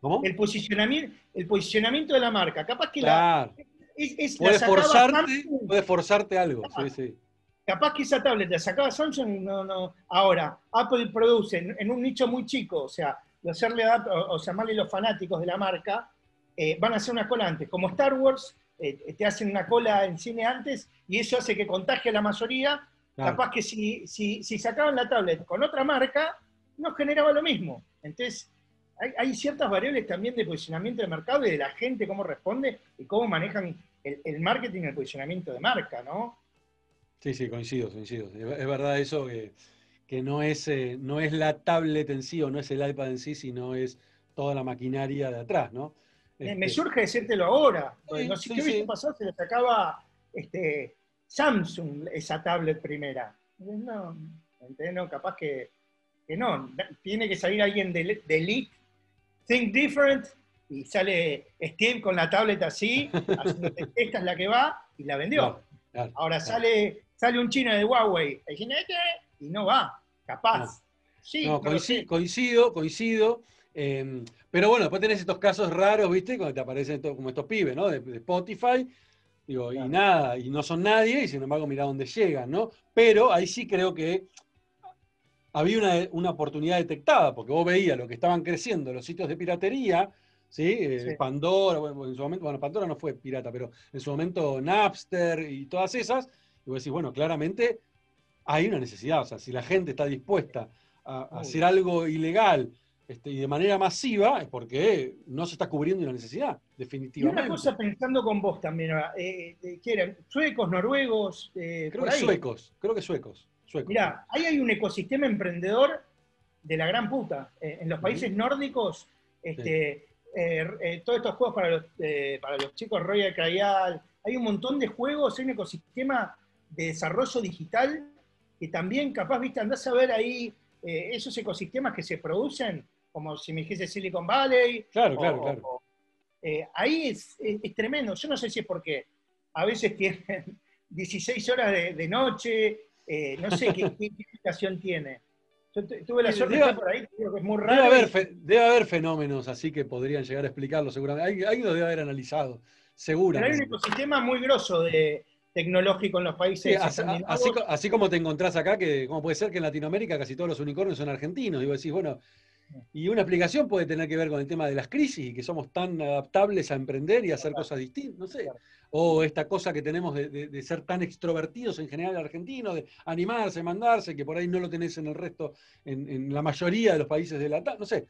¿Cómo? El posicionamiento, el posicionamiento de la marca. Capaz que la. Es, puede, forzarte, puede forzarte algo. Sí, sí. Capaz que esa tablet la sacaba Samsung, no, no. Ahora, Apple produce en, un nicho muy chico, o sea, de hacerle o, o llamarle los fanáticos de la marca, eh, van a hacer una cola antes. Como Star Wars, eh, te hacen una cola en cine antes y eso hace que contagie a la mayoría. Capaz que si, si, si, sacaban la tablet con otra marca, no generaba lo mismo. Entonces, hay, ciertas variables también de posicionamiento de mercado y de la gente, cómo responde y cómo manejan el, marketing y el posicionamiento de marca, ¿no? Sí, sí, coincido, coincido. Es verdad eso que, que no, es, eh, no es la tablet en sí o no es el iPad en sí, sino es toda la maquinaria de atrás, ¿no? Me este, surge decírtelo ahora. no sé qué hubiese pasado se le sacaba este, Samsung esa tablet primera. No, no capaz que, no. Tiene que salir alguien de, Elite, Think Different, y sale Steve con la tablet así, haciendo esta es la que va, y la vendió. Ahora Sale, sale un chino de Huawei, y no va, capaz. Sí, No, lo coincido, coincido, coincido. Eh, pero bueno, después tenés estos casos raros, ¿viste? Cuando te aparecen estos- como estos pibes, ¿no? De, de Spotify. Digo, y nada, y no son nadie, y sin embargo, mira dónde llegan, ¿no? Pero ahí sí creo que había una, una oportunidad detectada, porque vos veías lo que estaban creciendo los sitios de piratería, ¿sí? Eh, Sí. Pandora, bueno, en su momento, bueno, Pandora no fue pirata, pero en su momento Napster y todas esas, y vos decís, bueno, claramente hay una necesidad, o sea, si la gente está dispuesta a, a hacer algo ilegal este, y de manera masiva, es porque no se está cubriendo una necesidad, Y definitivamente. una cosa pensando con vos también, eh, eh, ¿qué eran? ¿Suecos, noruegos? eh, creo que ahí? suecos, creo que suecos. suecos. Mirá, ahí hay un ecosistema emprendedor de la gran puta. Eh, en los países nórdicos, este, todos estos juegos para los, eh, para los chicos Royal Crayal, hay un montón de juegos, hay un ecosistema de desarrollo digital que también capaz, viste, andás a ver ahí esos ecosistemas que se producen, como si me dijese Silicon Valley. Claro, o- claro, claro. o- eh, ahí es, es- es tremendo. Yo no sé si es porque a veces tienen 16 horas de, de noche, eh, no sé qué, qué, explicación tiene. Yo tu- tuve la Sí, suerte de debe- estar por ahí, digo que es muy Debe raro. haber, y- fe- debe haber fenómenos así que podrían llegar a explicarlo seguramente. Alguien alguien los debe haber analizado, pero hay un seguramente. ecosistema muy grosso de tecnológico en los Sí, países así, escandinavos. así co- así como te encontrás acá, que cómo puede ser que en Latinoamérica casi todos los unicornios son argentinos. Y vos decís, bueno, y una explicación puede tener que ver con el tema de las crisis y que somos tan adaptables a emprender y a hacer cosas distintas, no sé. Claro. O esta cosa que tenemos de, de- de ser tan extrovertidos en general argentinos, de animarse, mandarse, que por ahí no lo tenés en el resto, en, en la mayoría de los países de la no sé.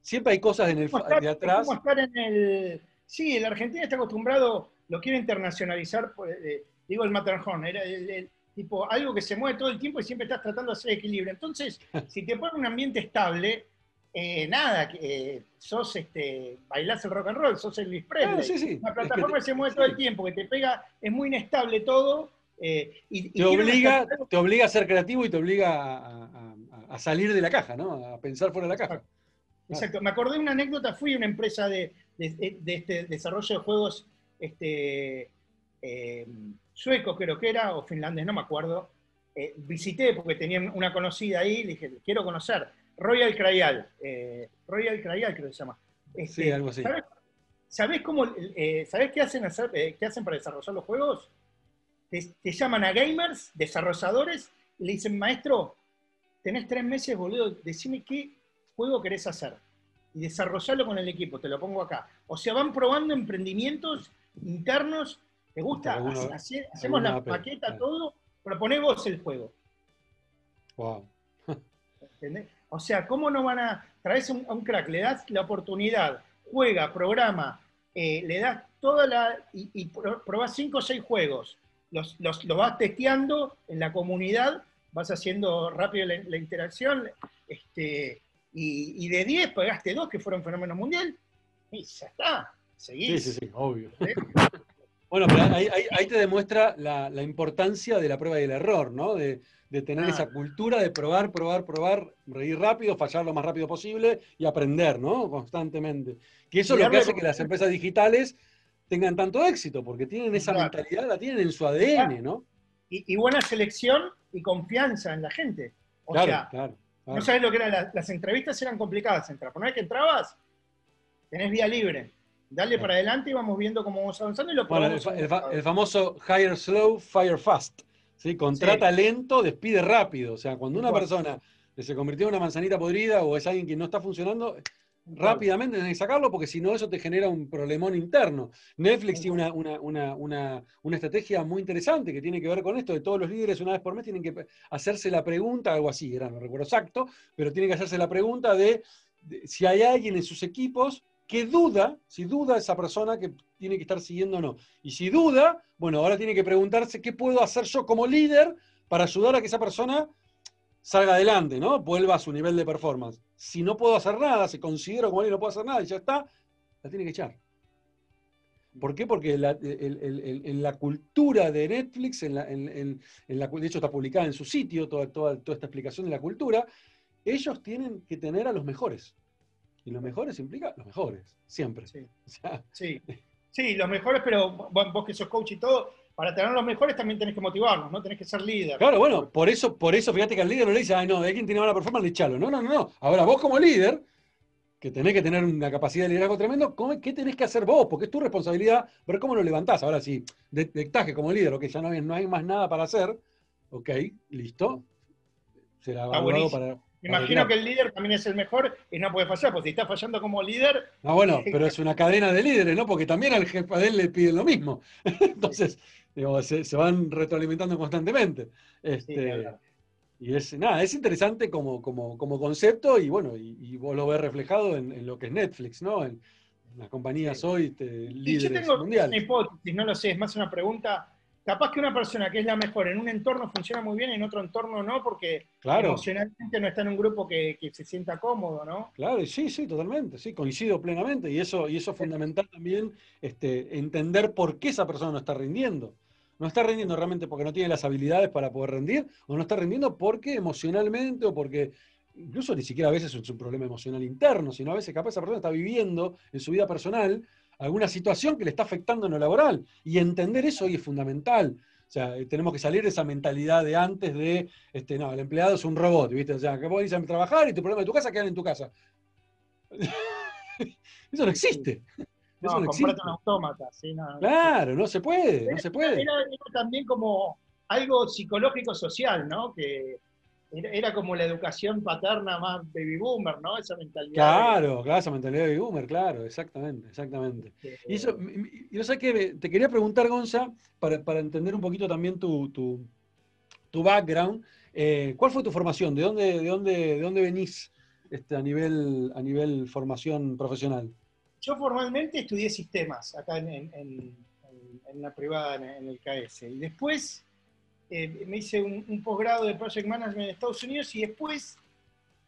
Siempre hay cosas en el, estar, de atrás. estar en el. Sí, el Argentina está acostumbrado, lo quiere internacionalizar, pues, eh, digo el Matterhorn, era el- el- tipo algo que se mueve todo el tiempo y siempre estás tratando de hacer equilibrio. Entonces, si te pones un ambiente estable, eh, nada, eh, sos este, bailás el rock and roll, sos Elvis Presley. Claro, sí, sí. Una Es que plataforma que, se mueve sí. todo el tiempo, que te pega, es muy inestable todo. eh, y, te obliga, te obliga a ser creativo y te obliga a, a- a- a salir de la caja, ¿no? A pensar fuera de la caja. Exacto. Me acordé de una anécdota, fui a una empresa de, de- de este desarrollo de juegos este, suecos, creo que era, o finlandés, no me acuerdo. Eh, visité porque tenían una conocida ahí, le dije, quiero conocer. Royal Crayal, eh, Royal Crayal creo que se llama. Este, Sí, algo así. ¿sabés, sabés cómo, eh, ¿sabés qué hacen, hacer, eh, qué hacen para desarrollar los juegos? Te, te llaman a gamers, desarrolladores, y le dicen, maestro, tenés tres meses, boludo, decime qué juego querés hacer. Y desarrollarlo con el equipo, te lo pongo acá. O sea, van probando emprendimientos internos. ¿Te gusta? Hace- hacemos la paqueta, todo, proponé vos el juego. Wow. ¿entendés? O sea, ¿cómo no van a traes un, a un crack, le das la oportunidad, juega, programa, eh, le das toda la. y, y pro- probás cinco o seis juegos, los, los, los vas testeando en la comunidad, vas haciendo rápido la, la interacción, este, y, y de 10 pegaste dos que fueron fenómenos mundial, y ya está, Sí, seguís. sí, sí, obvio. ¿eh? Bueno, pero ahí, ahí- ahí te demuestra la, la importancia de la prueba y el error, ¿no? De, de tener Ah. esa cultura de probar, probar, probar, reír rápido, fallar lo más rápido posible y aprender, ¿no? Constantemente. Que eso es lo que hace que las empresas digitales tengan tanto éxito, porque tienen esa Claro. mentalidad, la tienen en su ADN, ¿no? Y, y buena selección y confianza en la gente. O Claro, sea, claro. claro. No sabes lo que eran las, las entrevistas, eran complicadas. Entrar. Por una vez que entrabas, tenés vía libre. Dale Claro. para adelante y vamos viendo cómo vamos avanzando y lo Bueno, el, fa- el fa- computador. el famoso hire slow, fire fast. ¿sí? Contrata Sí. lento, despide rápido. O sea, cuando una persona se convirtió en una manzanita podrida o es alguien que no está funcionando, rápidamente tenés que sacarlo porque si no eso te genera un problemón interno. Netflix tiene una, una, una, una, una estrategia muy interesante que tiene que ver con esto, de todos los líderes una vez por mes tienen que hacerse la pregunta, algo así, era, no recuerdo exacto, pero tienen que hacerse la pregunta de, de si hay alguien en sus equipos que duda, si duda esa persona que tiene que estar siguiendo o no. Y si duda, bueno, ahora tiene que preguntarse qué puedo hacer yo como líder para ayudar a que esa persona salga adelante, ¿no? Vuelva a su nivel de performance. Si no puedo hacer nada, se considero como alguien no puedo hacer nada y ya está, la tiene que echar. ¿Por qué? Porque la, en la cultura de Netflix, en la, en- la de hecho está publicada en su sitio toda, toda, toda esta explicación de la cultura, ellos tienen que tener a los mejores. Y los mejores implica los mejores, siempre. Sí. O sea, Sí. Sí, los mejores, pero vos, que sos coach y todo, para tener los mejores también tenés que motivarnos, ¿no? Tenés que ser líder. Claro, bueno, por eso, por eso fíjate que al líder no le dice, ay, no, de alguien tiene mala performance, echalo. No, no, no, no. Ahora vos como líder, que tenés que tener una capacidad de liderazgo tremendo, ¿qué tenés que hacer vos? Porque es tu responsabilidad ver cómo lo levantás. Ahora sí, detectás como líder, ok, ya no hay, no hay más nada para hacer, ok, listo. Será evaluado para imagino que el líder también es el mejor y no puede fallar, porque si está fallando como líder. Ah, bueno, pero es una cadena de líderes, ¿no? Porque también al jefe de él le piden lo mismo. Entonces, se, van retroalimentando constantemente. Este, y es, nada, es interesante como, como, como concepto y bueno, y, vos lo ves reflejado en, lo que es Netflix, ¿no? En, las compañías hoy este, líderes yo tengo Una hipótesis, no lo sé, es más una pregunta capaz que una persona que es la mejor en un entorno funciona muy bien, en otro entorno no, porque emocionalmente no está en un grupo que, se sienta cómodo, ¿no? Claro, sí, sí, totalmente, sí, coincido plenamente, y eso, y eso es fundamental también, este, entender por qué esa persona no está rindiendo. No está rindiendo realmente porque no tiene las habilidades para poder rendir, o no está rindiendo porque emocionalmente, o porque incluso ni siquiera a veces es un problema emocional interno, sino a veces capaz esa persona está viviendo en su vida personal alguna situación que le está afectando en lo laboral. Y entender eso hoy es fundamental. O sea, eh, tenemos que salir de esa mentalidad de antes de, este, no, el empleado es un robot, ¿viste? O sea, que vos dices a trabajar y tu problema de tu casa quedan en tu casa. eso no existe. No, no un autómata, sí, Claro, no se puede, no se puede. Era, también como algo psicológico social, ¿no? Que era, como la educación paterna más baby boomer, ¿no? Esa mentalidad. Claro, claro, esa mentalidad baby boomer, claro, exactamente, exactamente. y eso, yo sé que te quería preguntar, Gonza, para, entender un poquito también tu, tu, background, eh, ¿cuál fue tu formación? ¿De dónde, de dónde, de dónde venís este, a, nivel, a nivel formación profesional? Yo formalmente estudié sistemas acá en, en, en la privada, en el KS, y después eh, me hice un, posgrado de Project Management en Estados Unidos y después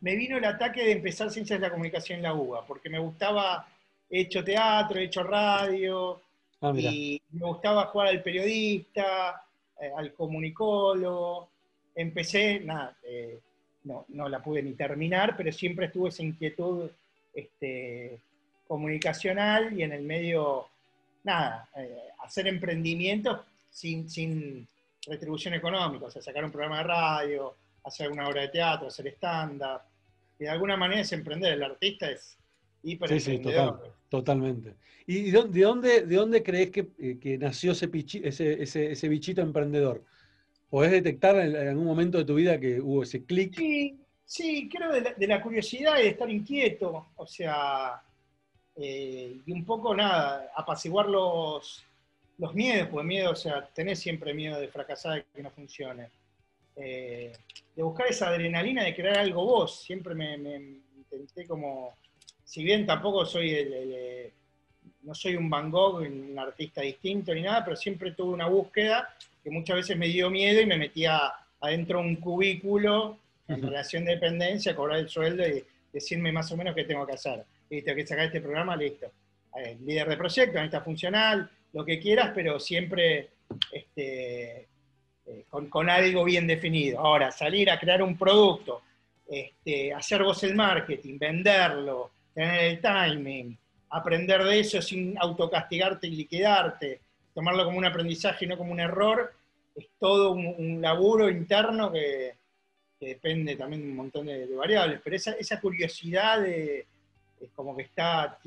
me vino el ataque de empezar Ciencias de la Comunicación en la UBA, porque me gustaba, he hecho teatro, he hecho radio, ah, y me gustaba jugar al periodista, eh, al comunicólogo. Empecé, nada, eh, no, no, la pude ni terminar, pero siempre estuve esa inquietud este, comunicacional y en el medio, nada, hacer emprendimientos sin, sin retribución económica, o sea, sacar un programa de radio, hacer una obra de teatro, hacer stand-up. Y de alguna manera es emprender. El artista es hiper Sí, sí, totalmente. ¿Y de dónde, de dónde crees que, eh, nació ese, ese, ese, bichito emprendedor? ¿Podés detectar en, algún momento de tu vida que hubo ese clic? Sí, sí, creo de la, curiosidad y de estar inquieto. O sea, eh, y un poco nada, apaciguar los, los miedos, pues miedo, o sea, tenés siempre miedo de fracasar, de que no funcione. Eh, de buscar esa adrenalina de crear algo vos. Siempre me, intenté como, si bien tampoco soy el, no soy un Van Gogh, un artista distinto ni nada, pero siempre tuve una búsqueda que muchas veces me dio miedo y me metía adentro de un cubículo en relación de dependencia, cobrar el sueldo y decirme más o menos qué tengo que hacer. Listo, que sacar este programa, listo. Eh, líder de proyecto, está funcional, lo que quieras, pero siempre este, eh, con, algo bien definido. Ahora, salir a crear un producto, este, hacer vos el marketing, venderlo, tener el timing, aprender de eso sin autocastigarte y liquidarte, tomarlo como un aprendizaje y no como un error, es todo un, laburo interno que, depende también de un montón de, variables, pero esa, curiosidad es como que está,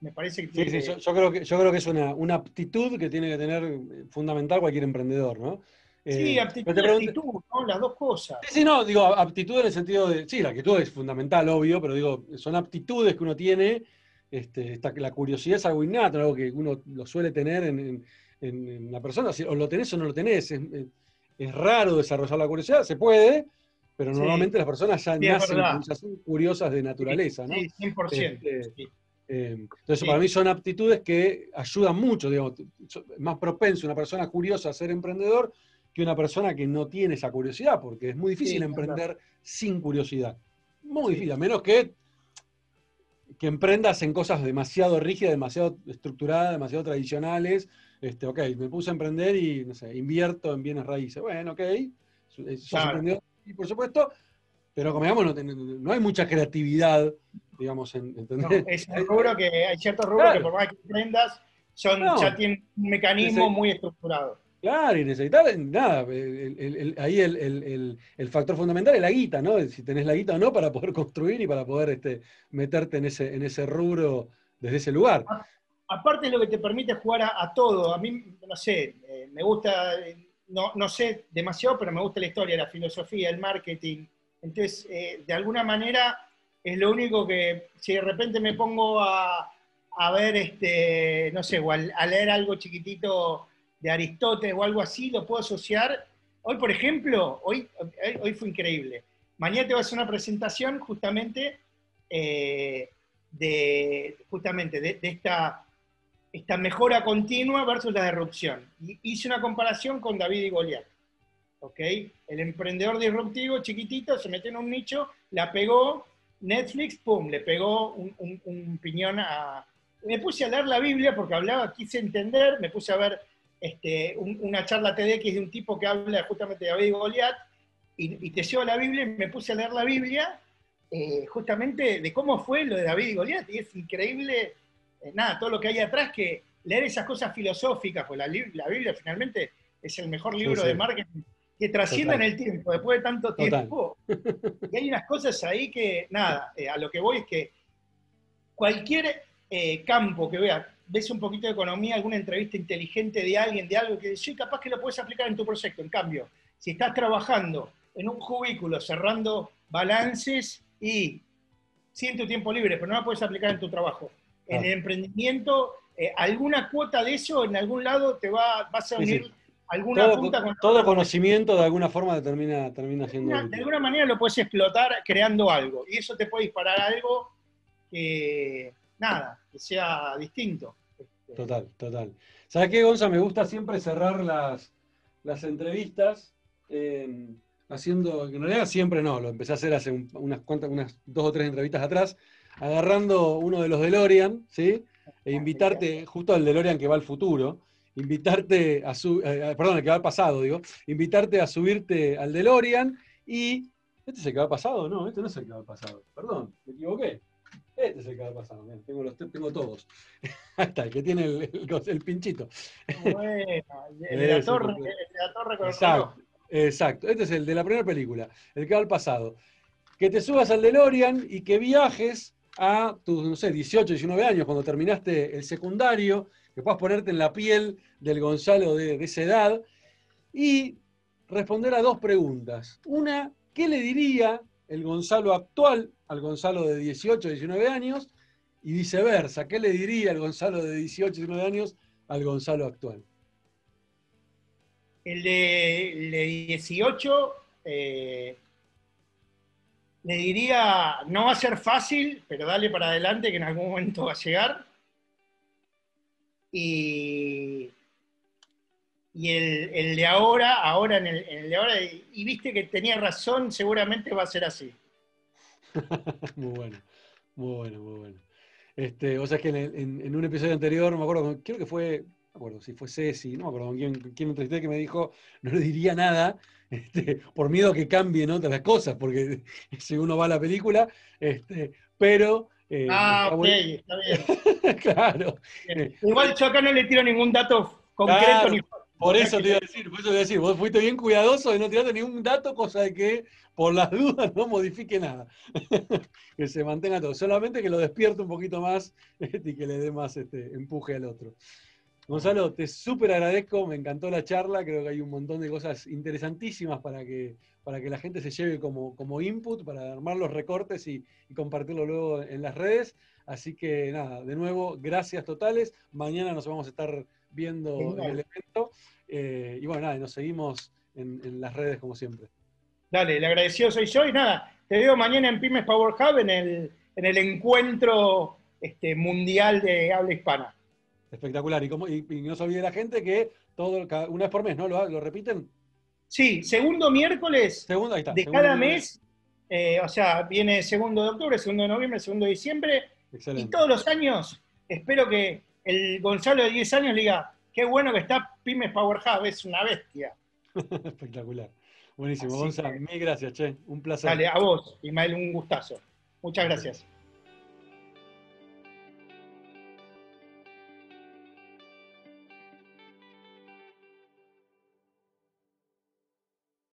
me parece que... Sí, sí, yo, creo que, yo creo que es una, aptitud que tiene que tener eh, fundamental cualquier emprendedor, ¿no? sí, eh, aptitud actitud, ¿no? Las dos cosas. Sí, sí, no, digo, aptitud en el sentido de, sí, la actitud es fundamental, obvio, pero digo, son aptitudes que uno tiene, este, la curiosidad es algo innato, algo que uno lo suele tener en, en, la persona, o lo tenés o no lo tenés, es, raro desarrollar la curiosidad, se puede, pero normalmente las personas ya nacen, ya son curiosas de naturaleza, ¿no? Sí, 100%. Eh, entonces, para mí son aptitudes que ayudan mucho, digamos, más propenso una persona curiosa a ser emprendedor que una persona que no tiene esa curiosidad, porque es muy difícil emprender sin curiosidad. Muy difícil, a menos que, que emprendas en cosas demasiado rígidas, demasiado estructuradas, demasiado tradicionales. Este, ok, me puse a emprender y, no sé, invierto en bienes raíces. Bueno, ok, y por supuesto, pero como digamos, no, no hay mucha creatividad digamos, en, ¿entendés? es un rubro que hay ciertos rubros que por más que emprendas, son, ya tienen un mecanismo muy estructurado. Claro, y necesitas, nada, ahí el, factor fundamental es la guita, ¿no? Si tenés la guita o no para poder construir y para poder este, meterte en ese, en ese rubro desde ese lugar. Aparte es lo que te permite jugar a, todo. A mí, no sé, eh, me gusta, no, no, sé demasiado, pero me gusta la historia, la filosofía, el marketing. Entonces, eh, de alguna manera, es lo único que, si de repente me pongo a, a ver, este, no sé, o a leer algo chiquitito de Aristóteles o algo así, lo puedo asociar. Hoy, por ejemplo, hoy, hoy fue increíble. Mañana te voy a hacer una presentación justamente eh, de, justamente de, esta, esta mejora continua versus la disrupción. hice una comparación con David y Goliat. El emprendedor disruptivo, chiquitito, se metió en un nicho, la pegó, Netflix, pum, le pegó un, un piñón a... Me puse a leer la Biblia porque hablaba, quise entender, me puse a ver este, una charla TEDx de un tipo que habla justamente de David y Goliat, y, te llevo a la Biblia y me puse a leer la Biblia eh, justamente de cómo fue lo de David y Goliat, y es increíble, eh, nada, todo lo que hay atrás, que leer esas cosas filosóficas, pues la, Biblia finalmente es el mejor libro de marketing que trasciende en el tiempo, después de tanto tiempo. Y hay unas cosas ahí que, nada, eh, a lo que voy es que cualquier campo que veas, ves un poquito de economía, alguna entrevista inteligente de alguien, de algo que sí, capaz que lo puedes aplicar en tu proyecto. En cambio, si estás trabajando en un cubículo cerrando balances y sin tu tiempo libre, pero no la puedes aplicar en tu trabajo. En el emprendimiento, eh, alguna cuota de eso en algún lado te va, vas a unir alguna todo, punta con Todo conocimiento de alguna forma termina, termina siendo. de alguna manera lo puedes explotar creando algo. Y eso te puede disparar algo que, nada, que sea distinto. Este, total, total. ¿Sabes qué, Gonza? Me gusta siempre cerrar las, las entrevistas em, haciendo, en realidad siempre no, lo empecé a hacer hace unas cuantas, unas dos o tres entrevistas atrás, agarrando uno de los DeLorean, ¿sí? E invitarte, justo al DeLorean que va al futuro, invitarte a su, eh, perdón, el que va pasado, digo, invitarte a subirte al DeLorean y, este es el que va pasado, no, este no es el que va pasado, perdón, me equivoqué. Este es el que va pasado, tengo, los, tengo todos. Ahí está, el que tiene el, pinchito. Bueno, el de la torre, el de la torre con exacto, exacto, este es el de la primera película, el que va al pasado. Que te subas al DeLorean y que viajes a tus, no sé, 18, 19 años, cuando terminaste el secundario, que puedas ponerte en la piel del Gonzalo de, esa edad y responder a dos preguntas. Una, ¿qué le diría el Gonzalo actual al Gonzalo de 18, 19 años y viceversa. ¿Qué le diría el Gonzalo de 18, 19 años al Gonzalo actual? El de, 18 eh, le diría, no va a ser fácil, pero dale para adelante que en algún momento va a llegar. Y, y el, de ahora, ahora en el, de ahora, y viste que tenía razón, seguramente va a ser así. muy bueno, muy bueno, muy bueno. Este, o sea, que en, un episodio anterior, no me acuerdo, creo que fue, no me acuerdo si fue Ceci, no me acuerdo quién, quién entrevisté que me dijo, no le diría nada, este, por miedo a que cambien otras cosas, porque si uno va a la película, este, pero... Eh, ah, ok, está bien. claro. Igual yo acá no le tiro ningún dato concreto ni por eso te iba a decir, por eso te iba a decir, vos fuiste bien cuidadoso de no tirarte ningún dato, cosa de que por las dudas no modifique nada. que se mantenga todo. Solamente que lo despierte un poquito más este, y que le dé más este, empuje al otro. Gonzalo, te súper agradezco, me encantó la charla, creo que hay un montón de cosas interesantísimas para que, para que la gente se lleve como, como input, para armar los recortes y, y compartirlo luego en las redes. Así que nada, de nuevo, gracias totales. Mañana nos vamos a estar viendo el evento. Eh, y bueno, nada, nos seguimos en, las redes como siempre. Dale, el agradecido soy yo y nada, te veo mañana en Pymes Power Hub en el, en el encuentro este, mundial de habla hispana. Espectacular. Y, como, y, no se olvide la gente que todo, una vez por mes, ¿no? ¿Lo, repiten? Sí, segundo miércoles de cada mes. Eh, o sea, viene segundo de octubre, segundo de noviembre, segundo de diciembre. Y todos los años espero que el Gonzalo de 10 años le diga, qué bueno que está Pymes Power Hub, es una bestia. Espectacular. Buenísimo, Gonzalo. Mil gracias, che. Un placer. Dale, a vos, Ismael, un gustazo. Muchas gracias.